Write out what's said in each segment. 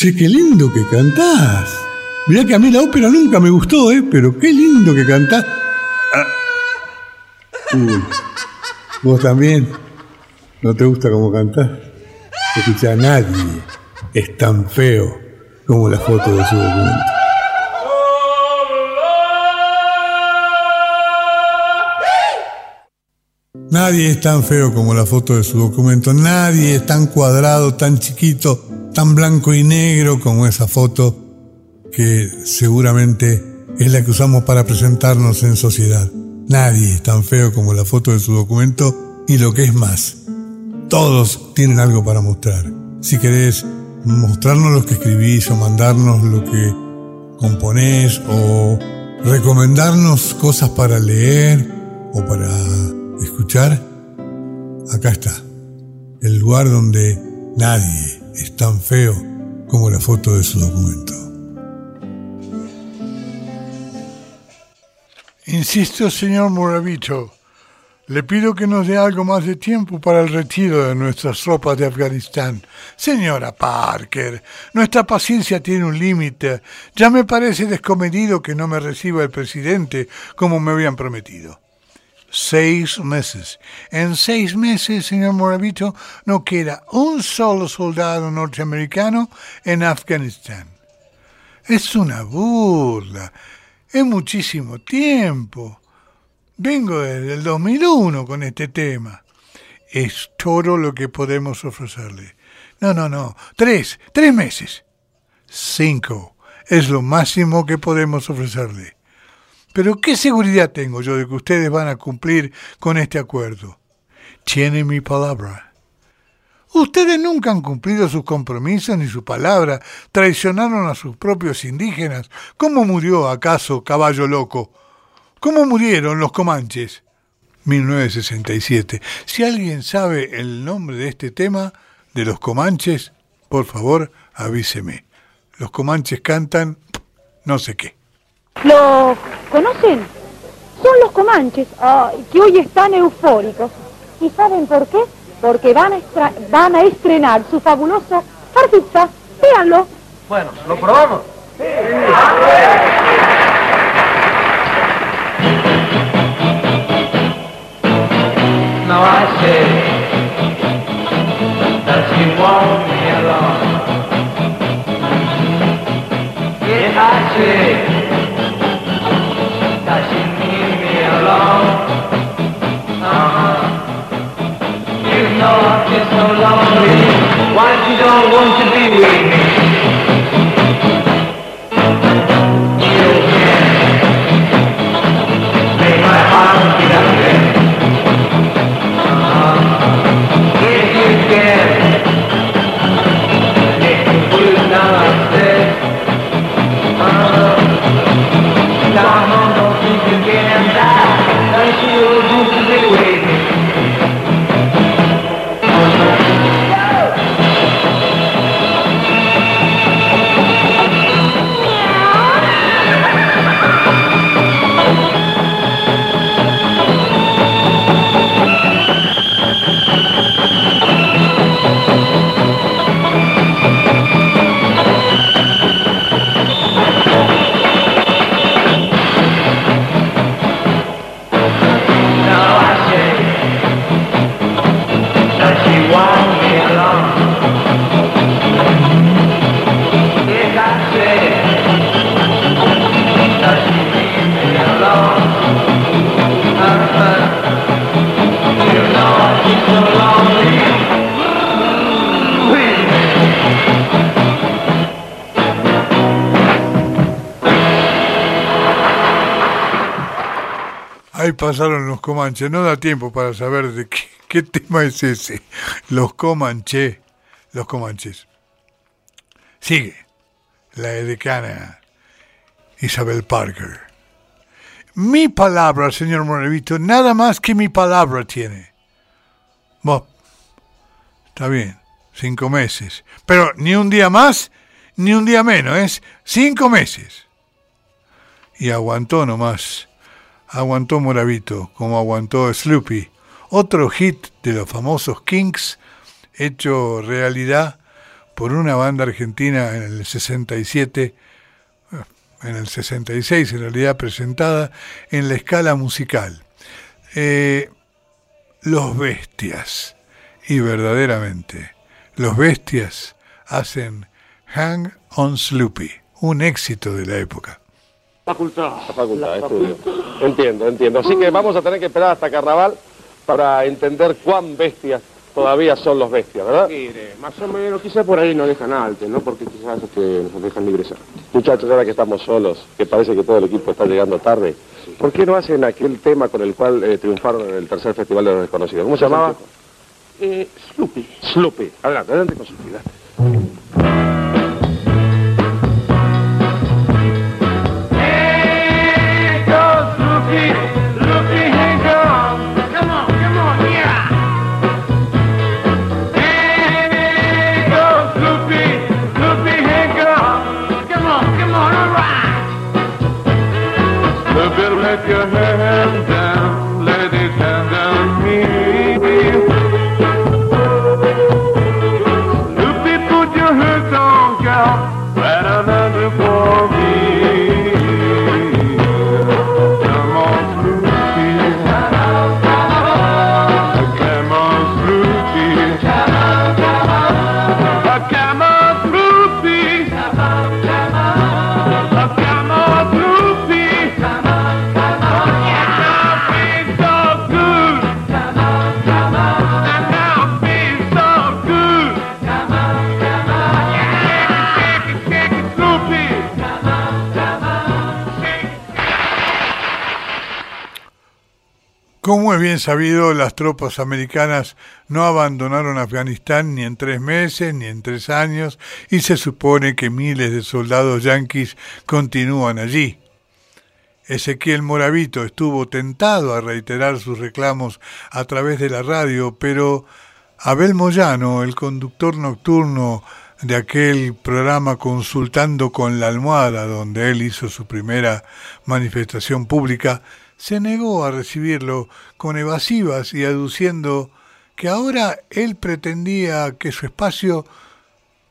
Che, qué lindo que cantás. Mirá que a mí la ópera nunca me gustó, ¿eh? Pero qué lindo que cantás. Ah. Uy. ¿Vos también? ¿No te gusta cómo cantás? Escucha, nadie es tan feo como la foto de su documento. Nadie es tan feo como la foto de su documento, nadie es tan cuadrado, tan chiquito, tan blanco y negro como esa foto que seguramente es la que usamos para presentarnos en sociedad. Nadie es tan feo como la foto de su documento y lo que es más, todos tienen algo para mostrar. Si querés mostrarnos lo que escribís o mandarnos lo que componés o recomendarnos cosas para leer o para escuchar, acá está, el lugar donde nadie es tan feo como la foto de su documento. Insisto, señor Moravito, le pido que nos dé algo más de tiempo para el retiro de nuestras tropas de Afganistán. Señora Parker, nuestra paciencia tiene un límite. Ya me parece descomedido que no me reciba el presidente como me habían prometido seis meses. En seis meses, señor Moravito, no queda un solo soldado norteamericano en Afganistán. Es una burla. Es muchísimo tiempo. Vengo desde el 2001 con este tema. Es todo lo que podemos ofrecerle. No, no, no. Tres, tres meses. Cinco. Es lo máximo que podemos ofrecerle. Pero ¿qué seguridad tengo yo de que ustedes van a cumplir con este acuerdo? Tiene mi palabra. Ustedes nunca han cumplido sus compromisos ni su palabra, traicionaron a sus propios indígenas. ¿Cómo murió acaso Caballo Loco? ¿Cómo murieron los Comanches? 1967. Si alguien sabe el nombre de este tema, de los Comanches, por favor avíseme. Los Comanches cantan no sé qué. ¿Lo conocen? Son los comanches, que hoy están eufóricos. ¿Y saben por qué? Porque van a, van a estrenar su fabuloso artista. Véanlo. Bueno, ¿lo probamos? Sí. Now I say that you want so lonely. Why you don't want to be with me? Pasaron los Comanches. No da tiempo para saber de qué, tema es ese. Los Comanches. Los Comanches. Sigue. La edecana Isabel Parker. Mi palabra, señor Morevito, nada más que mi palabra tiene. Bueno, está bien, cinco meses. Pero ni un día más, ni un día menos, es cinco meses. Y aguantó nomás aguantó Moravito, como aguantó Sloopy, otro hit de los famosos Kings, hecho realidad por una banda argentina en el 67, eh, en el 66 en realidad presentada en la escala musical. Eh, los bestias, y verdaderamente, los bestias hacen Hang on Sloopy, un éxito de la época. Facultad. La facultad, estudio. Entiendo, entiendo. Así que vamos a tener que esperar hasta carnaval para entender cuán bestias todavía son los bestias, ¿verdad? Mire, más o menos, quizás por ahí nos dejan alto, ¿no? Porque quizás que nos dejan ingresar. Muchachos, ahora que estamos solos, que parece que todo el equipo está llegando tarde, ¿por qué no hacen aquel tema con el cual eh, triunfaron en el tercer Festival de los Desconocidos? ¿Cómo se llamaba? Eh, Sloopy. Sloopy. Adelante, adelante con su vida. Bien sabido, las tropas americanas no abandonaron Afganistán ni en tres meses ni en tres años y se supone que miles de soldados yanquis continúan allí. Ezequiel Moravito estuvo tentado a reiterar sus reclamos a través de la radio, pero Abel Moyano, el conductor nocturno de aquel programa Consultando con la Almohada, donde él hizo su primera manifestación pública, se negó a recibirlo con evasivas y aduciendo que ahora él pretendía que su espacio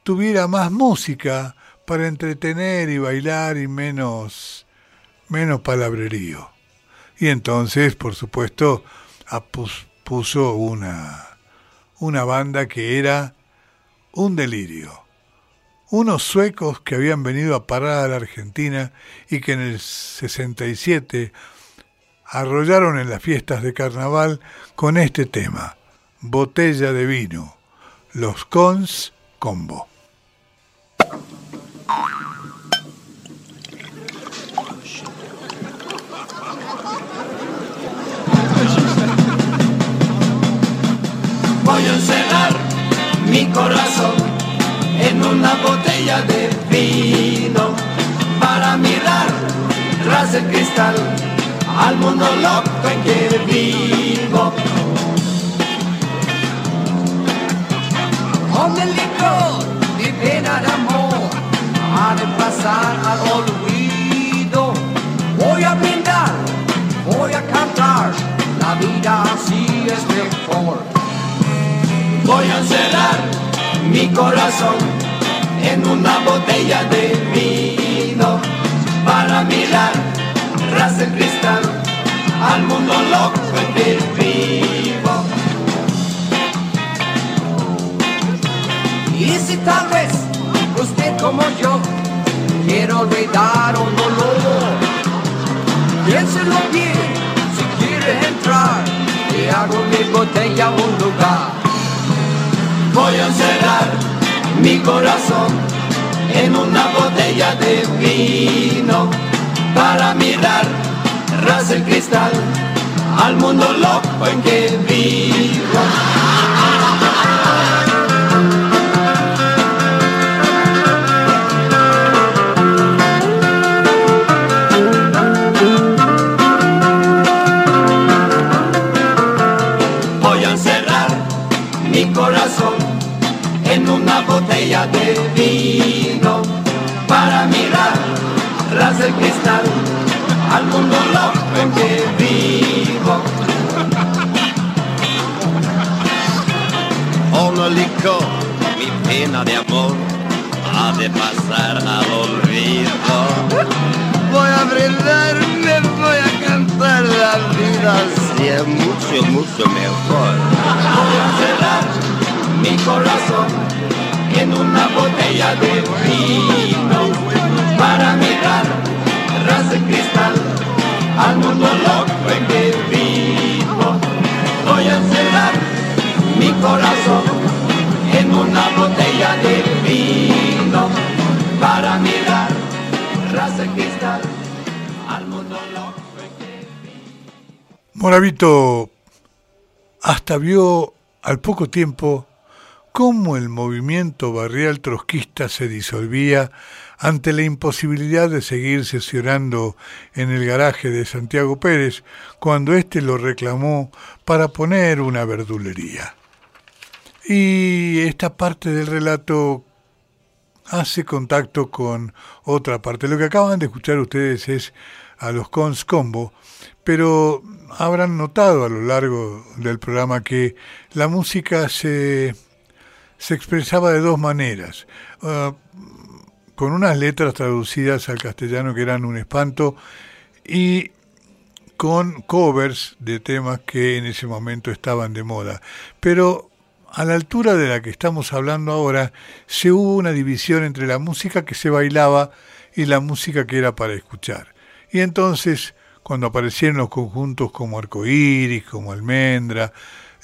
tuviera más música para entretener y bailar y menos menos palabrerío. Y entonces, por supuesto, puso una una banda que era un delirio. Unos suecos que habían venido a parar a la Argentina y que en el 67 arrollaron en las fiestas de carnaval con este tema, Botella de vino, los cons combo. Voy a encerrar mi corazón en una botella de vino para mirar tras el cristal al mundo loco en que vivo. Con el licor, mi pena de amor, ha de pasar al olvido. Voy a brindar, voy a cantar, la vida así es mejor. Voy a encerrar mi corazón en una botella de vino para mirar tras el cristal al mundo loco en vivo. Y si tal vez usted como yo quiere olvidar un dolor, piénselo bien si quiere entrar y hago mi botella un lugar. Voy a encerrar mi corazón en una botella de vino para mirar tras el cristal al mundo loco en que vivo. Voy a encerrar mi corazón en una botella de vino para mirar tras el cristal al mundo en que vivo. Con el licor, mi pena de amor ha de pasar al olvido. Voy a brindarme, voy a cantar la vida así es mucho, mucho mejor. Voy a cerrar mi corazón en una botella de vino para mirar ras de cristal al mundo loco en que vivo. Voy a encerrar mi corazón en una botella de vino para mirar ras de cristal al mundo loco en que Moravito hasta vio al poco tiempo cómo el movimiento barrial trotskista se disolvía ante la imposibilidad de seguir sesionando en el garaje de Santiago Pérez cuando éste lo reclamó para poner una verdulería. Y esta parte del relato hace contacto con otra parte. Lo que acaban de escuchar ustedes es a los Cons Combo, pero habrán notado a lo largo del programa que la música se, se expresaba de dos maneras. Uh, con unas letras traducidas al castellano que eran un espanto y con covers de temas que en ese momento estaban de moda. Pero a la altura de la que estamos hablando ahora, se hubo una división entre la música que se bailaba y la música que era para escuchar. Y entonces, cuando aparecieron los conjuntos como Arcoíris, como Almendra,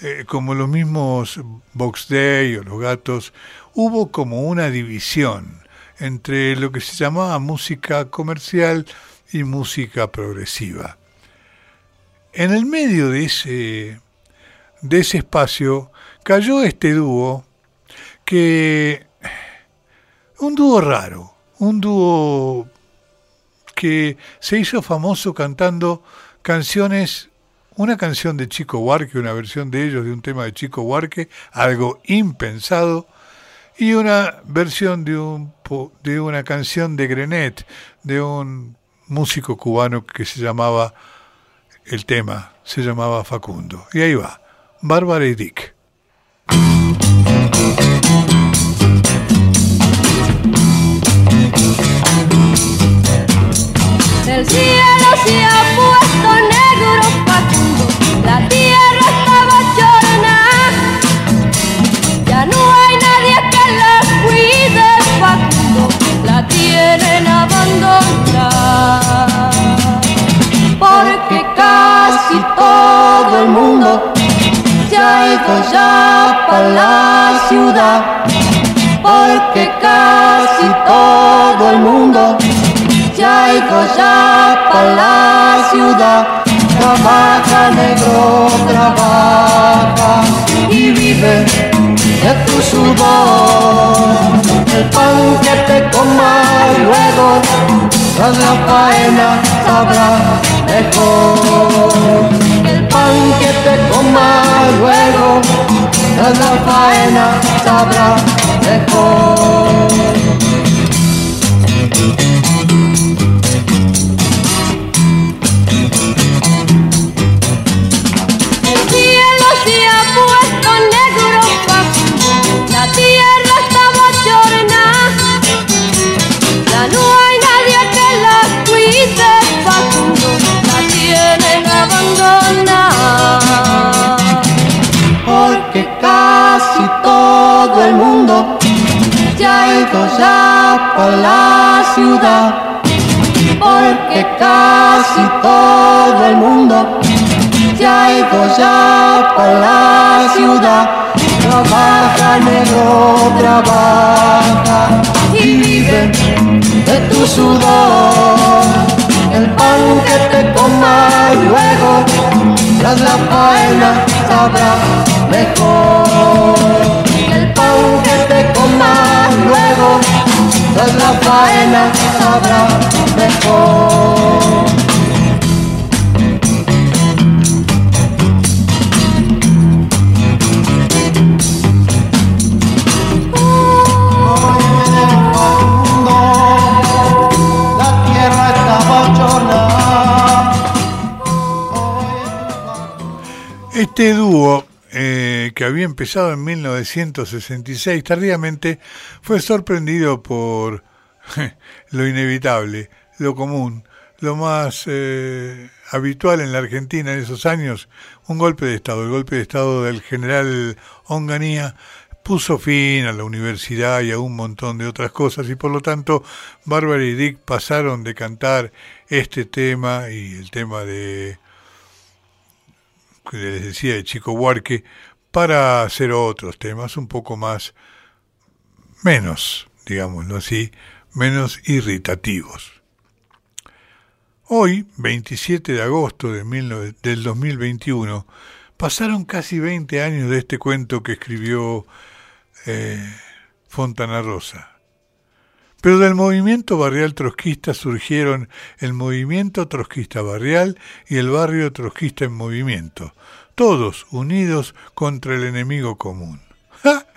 eh, como los mismos Box Day o Los Gatos, hubo como una división entre lo que se llamaba música comercial y música progresiva. En el medio de ese, de ese espacio cayó este dúo que... un dúo raro, un dúo que se hizo famoso cantando canciones, una canción de Chico Huarque, una versión de ellos de un tema de Chico Huarque, algo impensado, y una versión de, un, de una canción de Grenet, de un músico cubano que se llamaba, el tema se llamaba Facundo. Y ahí va, Bárbara y Dick. Facundo, Porque casi todo el mundo se ha ya para la ciudad. Porque casi todo el mundo se ha ya para la ciudad. Trabaja negro, trabaja y vive de tu sudor. El pan que te comas luego, tras la faena sabrá mejor. El pan que te comas luego, tras la faena sabrá mejor. El mundo ha ido ya para la ciudad. Porque casi todo el mundo ha ido ya para la ciudad. Trabaja negro, trabaja y vive de tu sudor. El pan que te comas luego, tras la faena sabrá mejor. Tras la faena sabrá mejor. Este dúo que había empezado en 1966, tardíamente fue sorprendido por lo inevitable, lo común, lo más eh, habitual en la Argentina en esos años, un golpe de Estado. El golpe de Estado del general Onganía puso fin a la universidad y a un montón de otras cosas y por lo tanto Bárbara y Dick pasaron de cantar este tema y el tema de que les decía de Chico Huarque para hacer otros temas un poco más menos, digámoslo así, menos irritativos. Hoy, 27 de agosto de del 2021, pasaron casi 20 años de este cuento que escribió eh, Fontana Rosa. Pero del movimiento barrial trotskista surgieron el movimiento trotskista barrial y el barrio trotskista en movimiento, todos unidos contra el enemigo común. ¡Ja!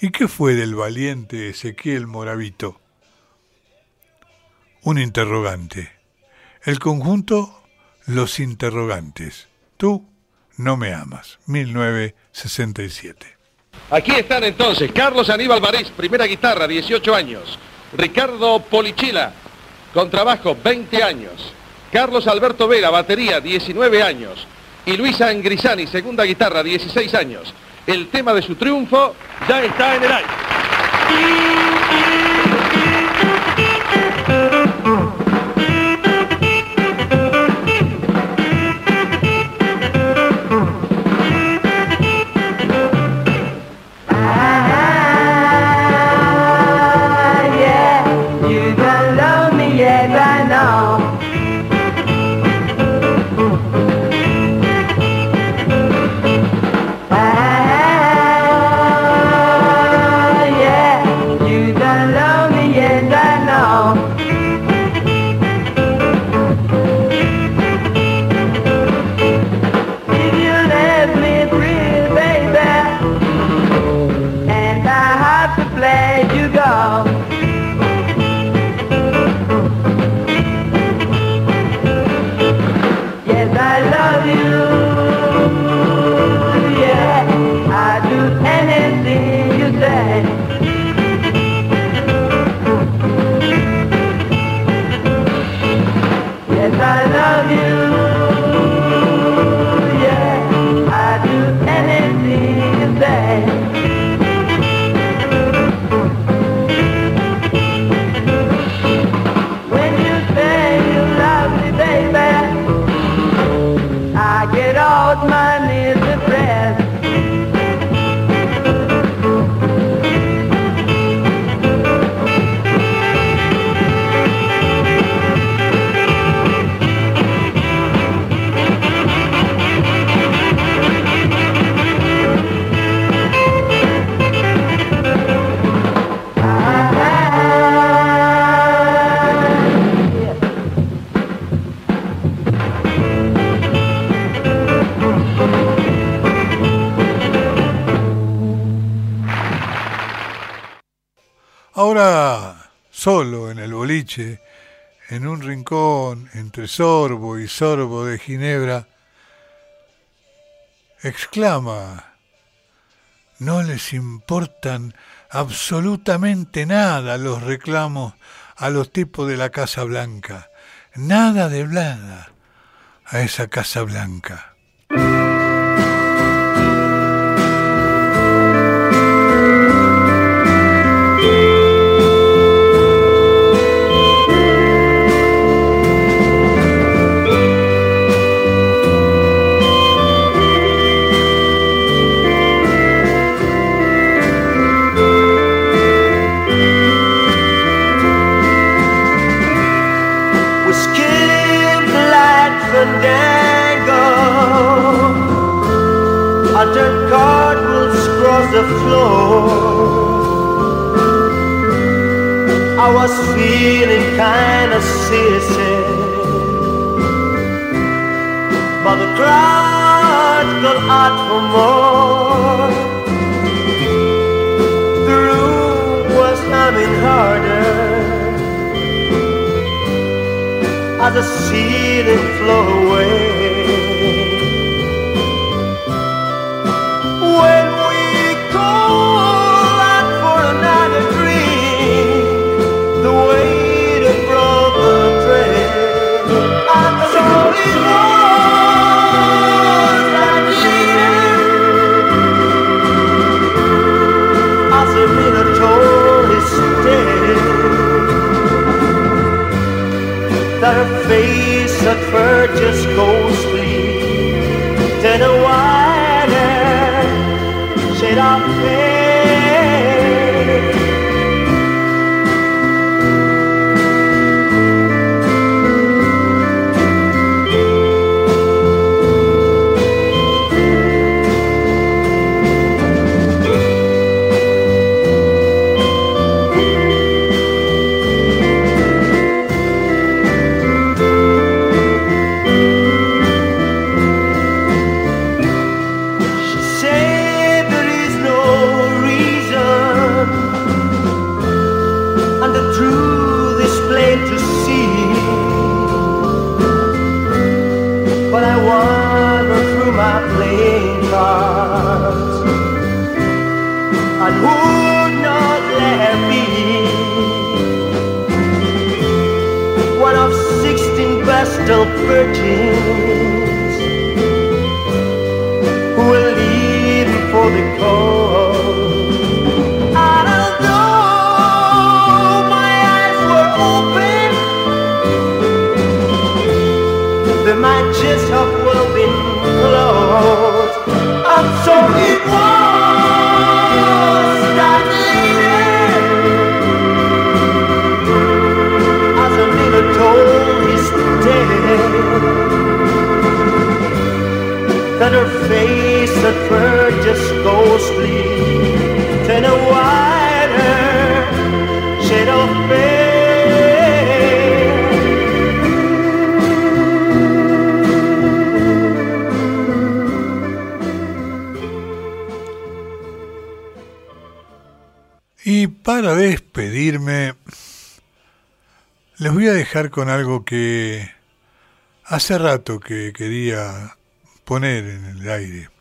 ¿Y qué fue del valiente Ezequiel Moravito? Un interrogante. El conjunto Los Interrogantes. Tú no me amas. 1967. Aquí están entonces Carlos Aníbal Barís, primera guitarra, 18 años. Ricardo Polichila, contrabajo, 20 años. Carlos Alberto Vera, batería, 19 años. Y Luisa Angrisani, segunda guitarra, 16 años. El tema de su triunfo ya está en el aire. Ahora, solo en el boliche, en un rincón entre sorbo y sorbo de ginebra, exclama, no les importan absolutamente nada los reclamos a los tipos de la Casa Blanca, nada de blada a esa Casa Blanca. The floor. I was feeling kinda seasick But the crowd got out for more. The room was humming harder. As see them float away. her face at first just goes that her face at first Y para despedirme, les voy a dejar con algo que hace rato que quería poner en el aire.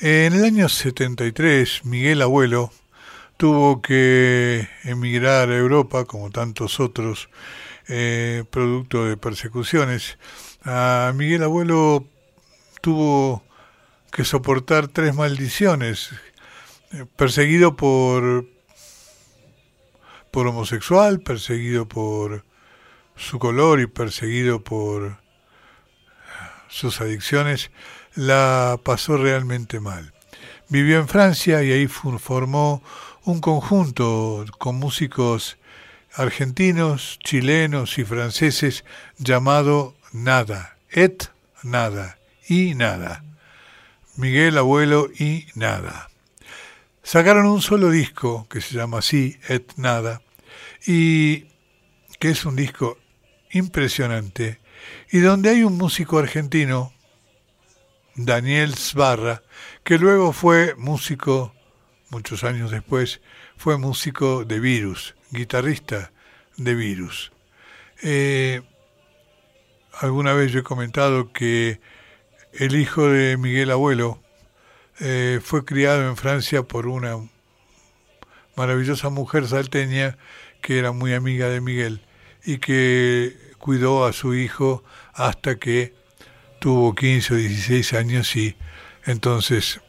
En el año 73, Miguel Abuelo tuvo que emigrar a Europa, como tantos otros, eh, producto de persecuciones. A Miguel Abuelo tuvo que soportar tres maldiciones, eh, perseguido por por homosexual, perseguido por su color y perseguido por sus adicciones, la pasó realmente mal. Vivió en Francia y ahí formó un conjunto con músicos argentinos, chilenos y franceses llamado Nada, Et Nada y Nada. Miguel Abuelo y Nada. Sacaron un solo disco que se llama así, Et Nada, y que es un disco impresionante, y donde hay un músico argentino, Daniel Sbarra, que luego fue músico, muchos años después, fue músico de Virus, guitarrista de Virus. Eh, alguna vez yo he comentado que el hijo de Miguel Abuelo eh, fue criado en Francia por una maravillosa mujer salteña que era muy amiga de Miguel y que cuidó a su hijo hasta que tuvo 15 o 16 años y entonces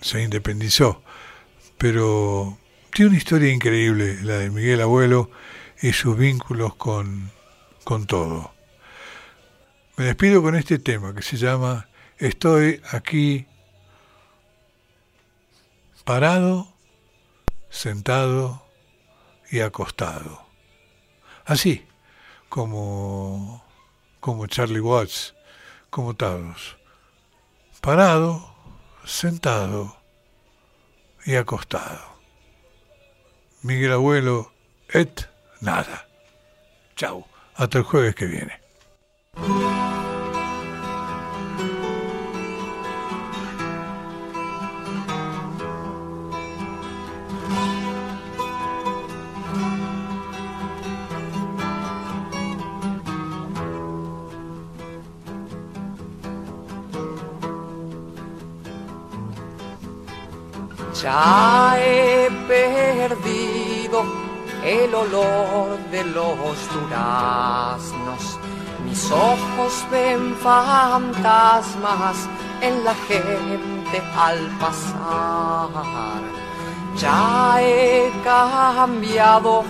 se independizó. Pero tiene una historia increíble la de Miguel Abuelo y sus vínculos con, con todo. Me despido con este tema que se llama Estoy aquí parado, sentado y acostado. Así como, como Charlie Watts, como. Parado, sentado y acostado. Miguel Abuelo, et nada. Chau. Hasta el jueves que viene. Ya he perdido el olor de los duraznos. Mis ojos ven fantasmas en la gente al pasar. Ya he cambiado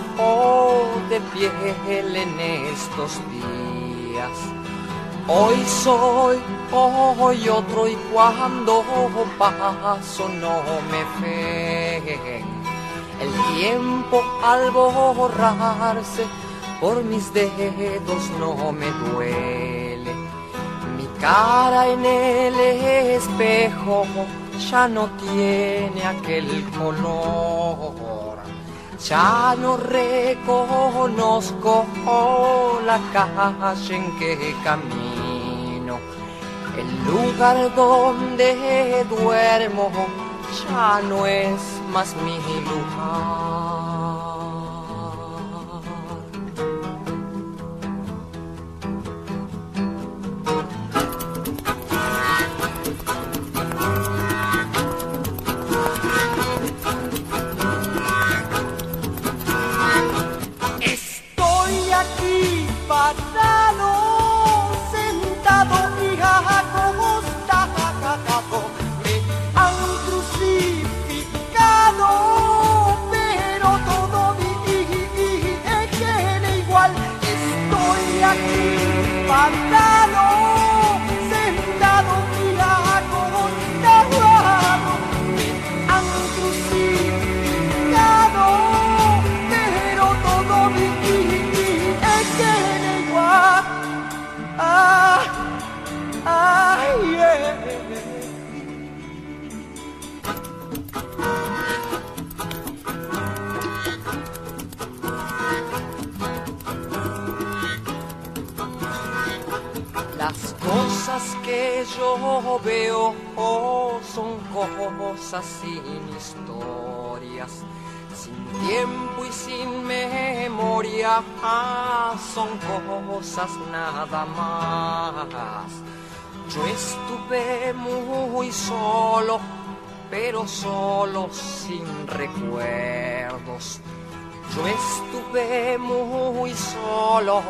de piel en estos días. Hoy soy y otro y cuando paso no me fe. El tiempo al borrarse por mis dedos no me duele. Mi cara en el espejo ya no tiene aquel color. Ya no reconozco la calle en que camino. El lugar donde duermo ya no es más mi lugar. Parado, yo veo oh, son cosas sin historias, sin tiempo y sin memoria, ah, son cosas nada más. Yo estuve muy solo, pero solo sin recuerdos. Yo estuve muy solo,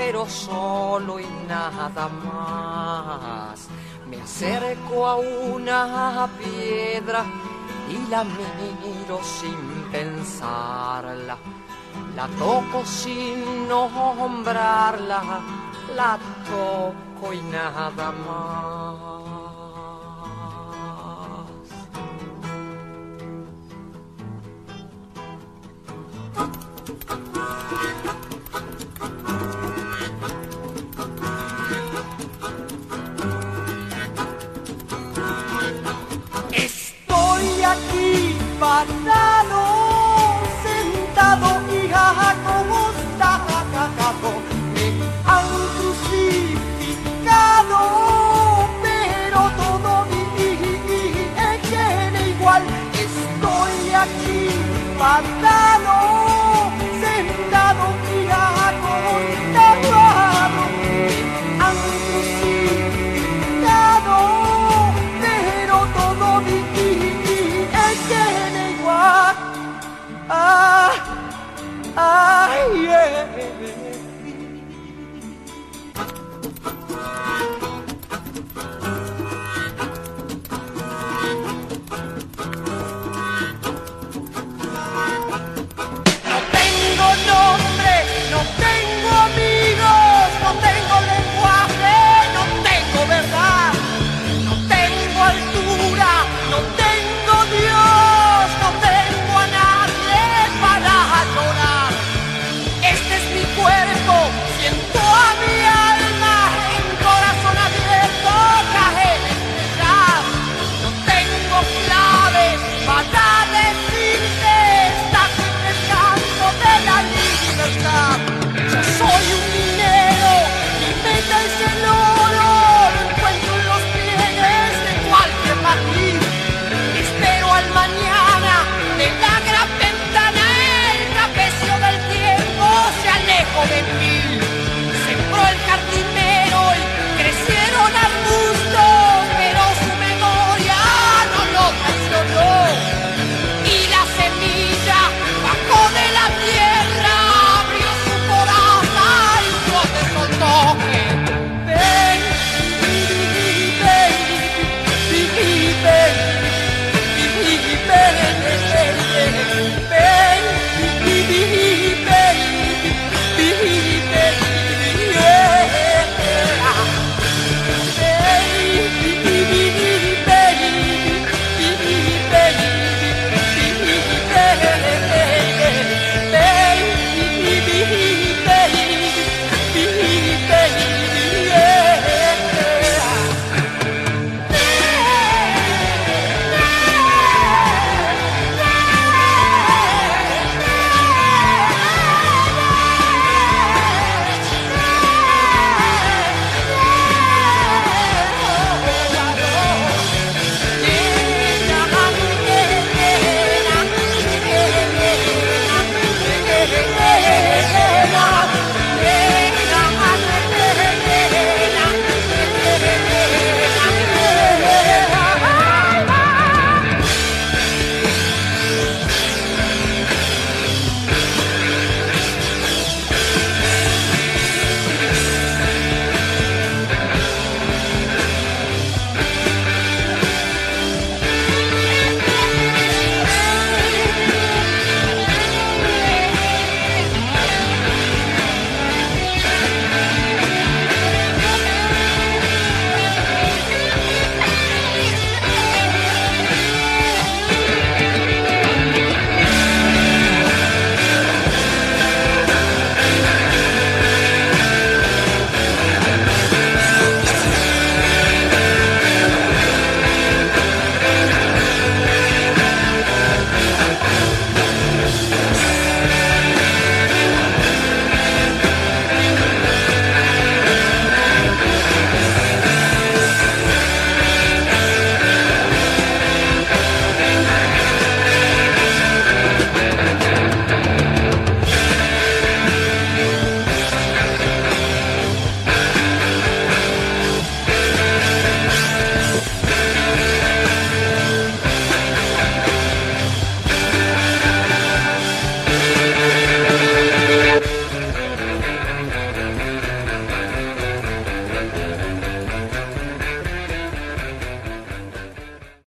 pero solo y nada más. Me acerco a una piedra y la miro sin pensarla. La toco sin nombrarla, la toco y nada más.